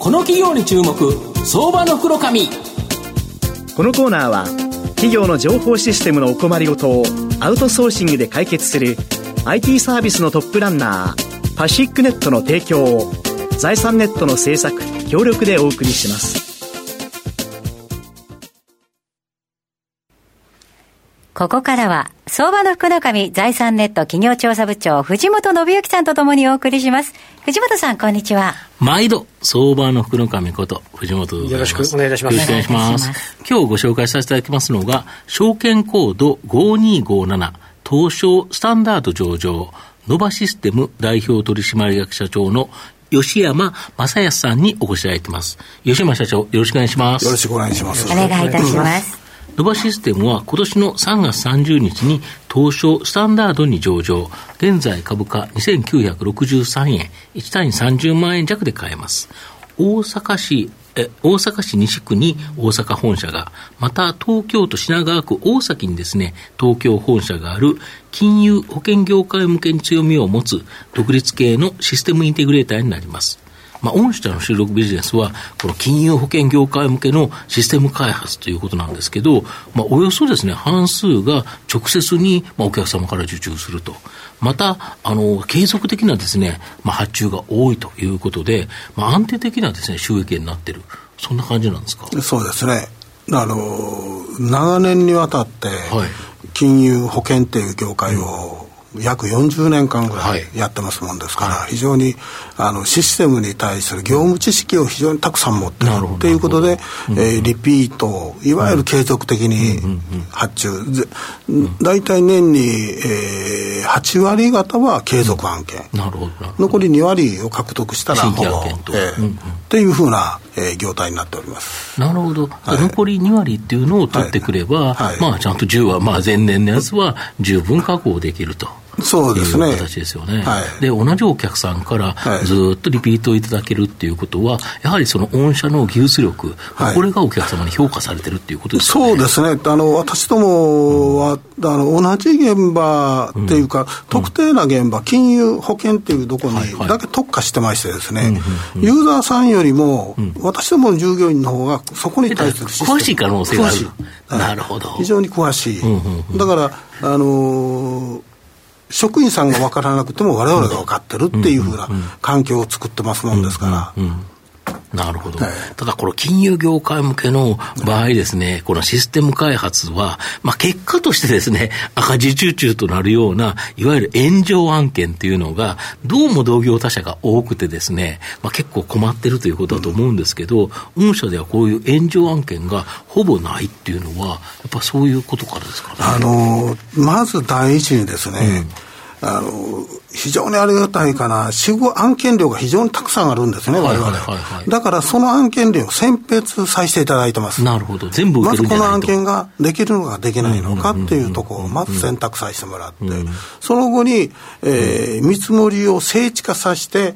この企業に注目相場の袋紙このコーナーは企業の情報システムのお困りごとをアウトソーシングで解決する IT サービスのトップランナーパシックネットの提供を財産ネットの制作協力でお送りします。ここからは、相場の福の神財産ネット企業調査部長、藤本信之さんとともにお送りします。藤本さん、こんにちは。毎度、相場の福の神こと、藤本よろしくお願いいたします。よろしくお願いします。今日ご紹介させていただきますのが、証券コード5257、東証スタンダード上場、ノバシステム代表取締役社長の吉山正康さんにお越しいただいています。吉山社長、よろしくお願いします。よろしくお願いします。お願いいたします。ノバシステムは今年の3月30日に東証スタンダードに上場、現在株価2963円、1単位30万円弱で買えます。大阪市え大阪市西区に大阪本社が、また東京都品川区大崎にですね、東京本社がある金融保険業界向けに強みを持つ独立系のシステムインテグレーターになります。まあ、御社の収録ビジネスは、この金融保険業界向けのシステム開発ということなんですけど、まあ、およそですね、半数が直接に、まあ、お客様から受注すると。また、あの、継続的なですね、まあ、発注が多いということで、まあ、安定的なですね、収益になってる。そんな感じなんですか？そうですね。あの、長年にわたって、金融保険っていう業界を、約40年間ぐらいやってますもんですから、はい、非常にあのシステムに対する業務知識を非常にたくさん持ってるということで、えー、リピートいわゆる継続的に発注、大体年に、えー、8割方は継続案件、残り2割を獲得したらほぼ、えーっていうふうな、えー、業態になっております。なるほど、はい、残り2割っていうのを取ってくれば、はい。はい、まあ、ちゃんと10は、まあ、前年のやつは十分確保できると。そうですね。形ですよね。はい、で、同じお客さんからずっとリピートいただけるっていうことは、やはりその御社の技術力、はい、これがお客様に評価されてるっていうことですか、ね、そうですね。あの、私どもは、うん、あの、同じ現場っていうか、うん、特定な現場、金融保険っていうところにだけ特化してましてですね、ユーザーさんよりも、私どもの従業員の方がそこに対する詳しい可能性がある。なるほど。非常に詳しい。だから、あのー職員さんが分からなくても我々が分かってるっていうふうな環境を作ってますもんですから。なるほど、はい、ただ、この金融業界向けの場合ですね、このシステム開発は、まあ、結果としてですね、赤字集中となるような、いわゆる炎上案件っていうのが、どうも同業他社が多くてですね、まあ、結構困ってるということだと思うんですけど、御社ではこういう炎上案件がほぼないっていうのは、やっぱそういうことからですかね。あのまず第一にですね、うんあの、非常にありがたいかな、死後案件量が非常にたくさんあるんですね、われわれ。だからその案件量を選別させていただいてます。なるほど。全部まずこの案件ができるのかできないのかっていうところをまず選択させてもらって、その後に、えー、見積もりを精緻化させて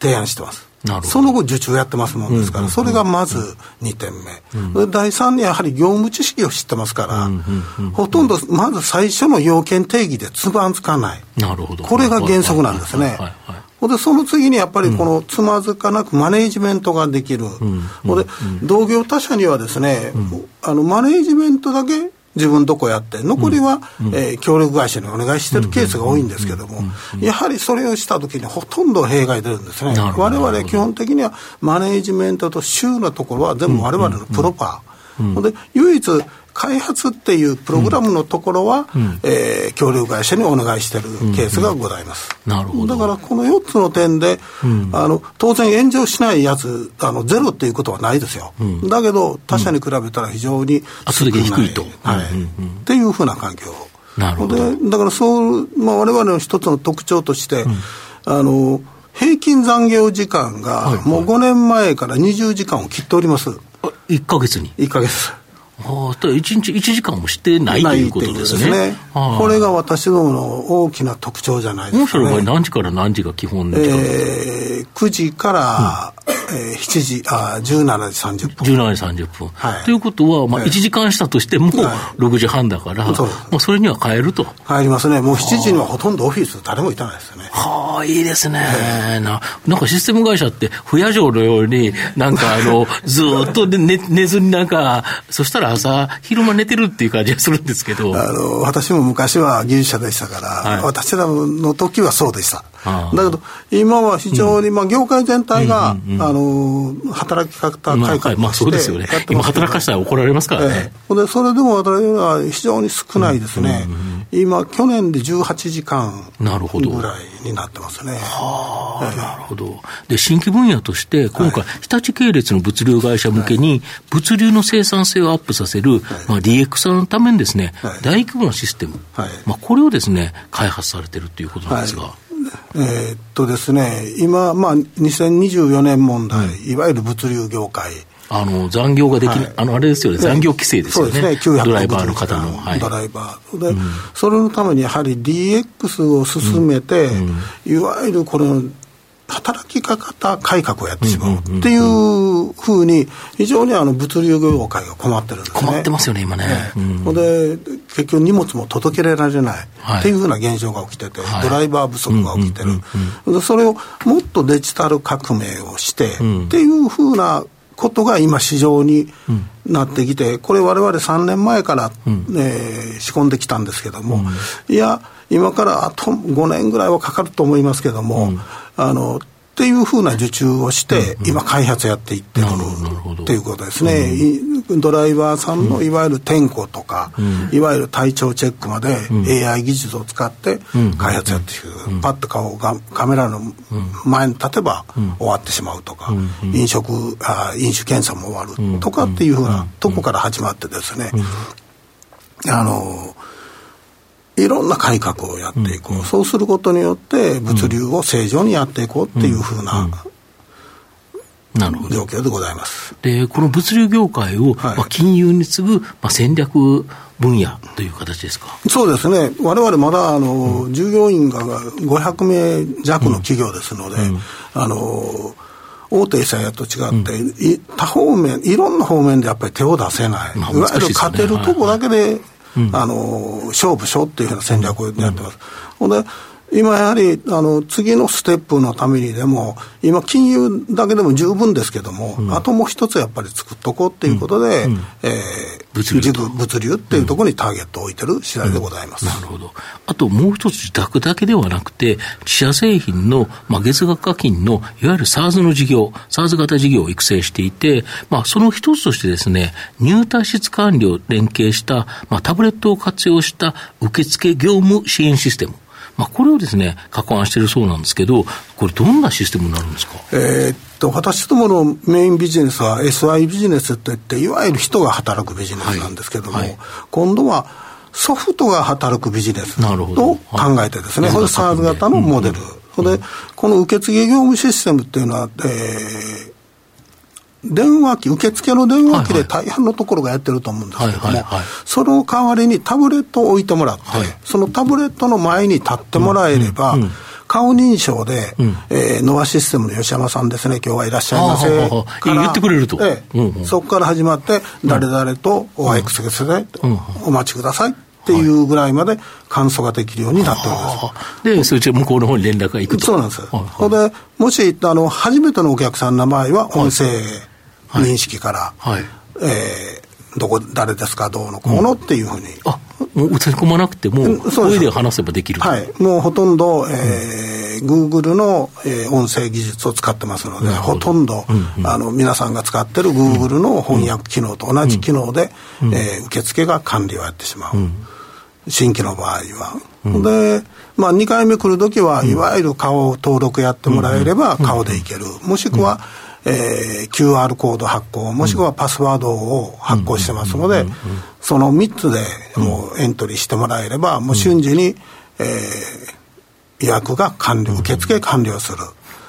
提案してます。その後受注やってますもんですから、それがまず2点目、うん、第3にやはり業務知識を知ってますから、ほとんどまず最初の要件定義でつばんつかない。なるほど。これが原則なんですね。でその次にやっぱりこのつまずかなくマネージメントができる、うん、で同業他社にはですね、うん、あのマネージメントだけ自分どこやって、残りは、うん、えー、協力会社にお願いしてるケースが多いんですけども、やはりそれをしたときにほとんど弊害出るんですね。我々基本的にはマネージメントと週のところは全部我々のプロパー。で唯一開発っていうプログラムのところは、うん、えー、協力会社にお願いしているケースがございます。うんうん、なるほど。だからこの4つの点で、うん、あの、当然炎上しないやつ、あの、ゼロっていうことはないですよ。うん、だけど、他社に比べたら非常に圧力低いと。はい。っていうふうな環境。なるほど。で、だからそう、まあ我々の一つの特徴として、あの、平均残業時間が、もう5年前から20時間を切っております。1か月に ?1 か月。ああ、1日1時間もしてないということですね。すね。これが私どもの大きな特徴じゃないですか、ね。もうそれは何時から何時が基本で、えー、9時から、えー、7時、あ17時30分。17時30分。はい、ということは、まあ、1時間したとしても、6時半だから、はい、まあ、それには帰ると。帰りますね。もう7時にはほとんどオフィス、誰もいたないですね。はあ、いいですね。ななんかシステム会社って、不夜城のように、なんかあの、ずっと寝寝ずになんか、そしたら朝、昼間寝てるっていう感じがするんですけど。あの、私も昔は技術者でしたから、はい、私らの時はそうでした。だけど、今は非常に、まあ、業界全体が、あの、働き方改革まあ、そうですよね。今、働かしたら怒られますからね。で、それでも私は非常に少ないですね。今、去年で18時間ぐらいになってますね。はあ、なるほど。で、新規分野として、今回、日立系列の物流会社向けに、物流の生産性をアップさせる、まあ、DX のためにですね、大規模なシステム、まあ、これをですね、開発されてるということなんですが。えー、っとですね、今、まあ、2024年問題、うん、いわゆる物流業界。あの残業ができない、はい、あのあれですよね、残業規制ですよね、そうですねドライバーの方の、はい、ドライバー。で、うん、それのためにやはり DX を進めて、うん、いわゆるこの働き方改革をやってしまうっていうふうに、非常にあの物流業界が困ってるんですね。困ってますよね、今ね。うん、で、結局荷物も届けられない、っていうふうな現象が起きてて、ドライバー不足が起きてる。それをもっとデジタル革命をして、っていうふうなことが今市場になってきて、これ我々3年前から、え仕込んできたんですけども、いや、今からあと5年ぐらいはかかると思いますけども、あのっていうふうな受注をして、今、開発やっていってるっていうことですね、ドライバーさんのいわゆる点呼とか、いわゆる体調チェックまで AI 技術を使って開発やっていく、パッと顔がカメラの前に立てば終わってしまうとか、飲食あ、飲酒検査も終わるとかっていうふうなとこから始まってですね、あのいろんな改革をやっていこう、うん、そうすることによって物流を正常にやっていこうっていうふうな、なるほど。状況でございます。でこの物流業界を、はい、まあ、金融に次ぐ、まあ、戦略分野という形ですか？そうですね、われわれまだあの、うん、従業員が500名弱の企業ですので、うん、あの大手社屋と違って、うん、多方面、いろんな方面でやっぱり手を出せない、まあね、いわゆる勝てるとこだけであの勝負しようっていうふうな戦略をやってます。ほんで今やはりあの次のステップのためにでも今金融だけでも十分ですけども、うん、あともう一つやっぱり作っとこうっていうことで、うん。うん、えー、物流物流っていうところにターゲットを置いてる次第でございます、なるほど。あともう一つ自宅だけではなくて自社製品の、まあ、月額課金のいわゆる SARS の事業 SARS 型事業を育成していて、まあ、その一つとしてですね入退室管理を連携した、まあ、タブレットを活用した受付業務支援システムまあ、これをですね、確案しているそうなんですけど、これ、どんなシステムになるんですか、えー、っと私どものメインビジネスは SI ビジネスといって、いわゆる人が働くビジネスなんですけども、はい。はい、今度はソフトが働くビジネスと考えてですね、これ、SARS 型のモデル。うん、で、この受付業務システムっていうのは、えー電話機、受付の電話機で大半のところがやってると思うんですけども、その代わりにタブレットを置いてもらって、はい、そのタブレットの前に立ってもらえれば、顔認証で、うん、えー、ノアシステムの吉山さんですね、今日はいらっしゃいませ言ってくれると。ええ、うんうん、そこから始まって、誰々とお会いくせせで、お待ちくださいっていうぐらいまで簡素ができるようになっております。で、それじゃ向こうの方に連絡が行くと。そうなんです。はいはい、で、もし、あの、初めてのお客さんの場合は、音声、はい認識から、はい、えー、どこ、誰ですか、どうのこうのっていうふうに。う映り込まなくても、声で話せばできるはい、もうほとんど、えー、グーグルの、えー、音声技術を使ってますので、ほとんど、うんうん、あの皆さんが使ってるグーグルの翻訳機能と同じ機能で、うん、えー、受付が管理をやってしまう。うん、新規の場合は。うん、で、まあ、2回目来るときは、いわゆる顔登録やってもらえれば、顔でいける。もしくは、えー、QR コード発行もしくはパスワードを発行してますので、その3つでもうエントリーしてもらえれば、もう瞬時に、えー、予約が完了、受付完了する。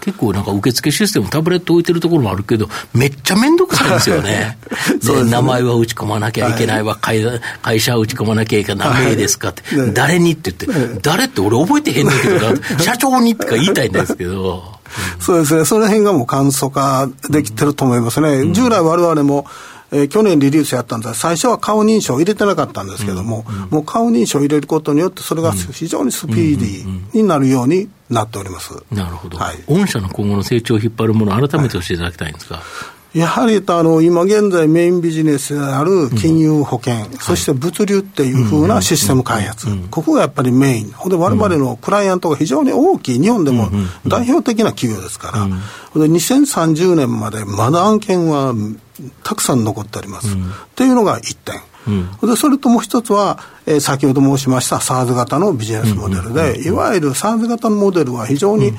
結構なんか受付システム、タブレット置いてるところもあるけど、めっちゃ面倒くさいですよね。ね名前は打ち込まなきゃいけないわ、はい、会社は打ち込まなきゃいけない、名ですかって、誰にって言って、誰って俺覚えてへんねんけど、社長にってか言いたいんですけど。そうですね、その辺がもう簡素化できてると思いますね。従来我々もえー、去年リリースやったんですが、最初は顔認証を入れてなかったんですけども、うんうん、もう顔認証を入れることによって、それが非常にスピーディーになるようになっております。なるほど。はい。御社の今後の成長を引っ張るもの、改めて教えていただきたいんですか。はいやはりあの今現在メインビジネスである金融保険、うん、そして物流っていうふうなシステム開発、ここがやっぱりメイン、ほんでわれわれのクライアントが非常に大きい、日本でも代表的な企業ですから、で2030年までまだ案件はたくさん残っております。っていうのが1点。うん、でそれともう一つは、えー、先ほど申しました SARS 型のビジネスモデルで、いわゆる SARS 型のモデルは非常に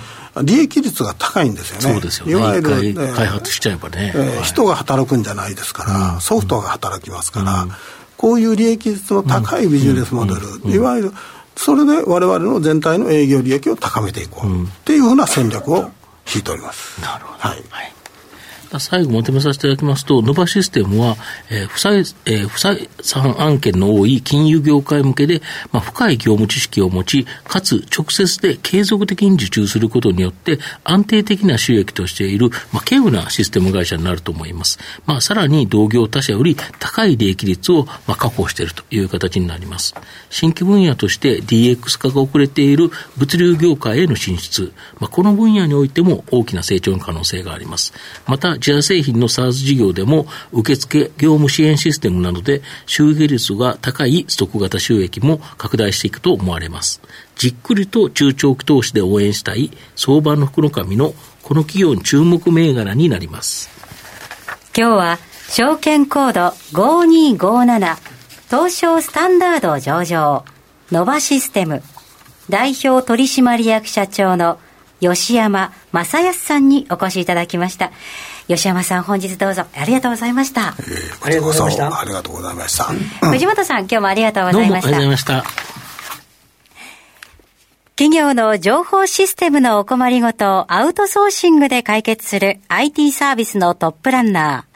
利益率が高いんですよね。そうですよね。いわゆる、えー、開発しちゃえばね、えー、人が働くんじゃないですから、ソフトが働きますから、こういう利益率の高いビジネスモデル、いわゆるそれで我々の全体の営業利益を高めていこうっていうふうな戦略を引いております。なるほど。はい、はい最後まとめさせていただきますと、ノバシステムは、えー、不採、えー、不採算案件の多い金融業界向けで、まあ、深い業務知識を持ち、かつ直接で継続的に受注することによって、安定的な収益としている、まあ、稀有なシステム会社になると思います。まあ、さらに同業他社より高い利益率を、まあ、確保しているという形になります。新規分野として DX 化が遅れている物流業界への進出、まあ、この分野においても大きな成長の可能性があります。また、自社製品の SARS 事業でも、受付業務支援システムなどで収益率が高いストック型収益も拡大していくと思われます。じっくりと中長期投資で応援したい相場の福の神のこの企業に注目銘柄になります。今日は証券コード5257東証スタンダード上場ノバシステム代表取締役社長の吉山正康さんにお越しいただきました。吉山さん、本日どうぞありがとうございました。えー、ありがとうございました。ありがとうございました。藤本さん、今日もありがとうございました。ありがとうございました。企業の情報システムのお困りごとをアウトソーシングで解決する IT サービスのトップランナー。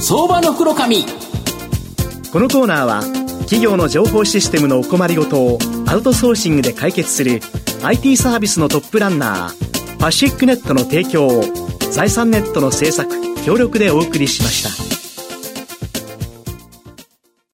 相場の袋紙。このコーナーは企業の情報システムのお困りごとをアウトソーシングで解決する IT サービスのトップランナーパシックネットの提供を財産ネットの制作協力でお送りしました。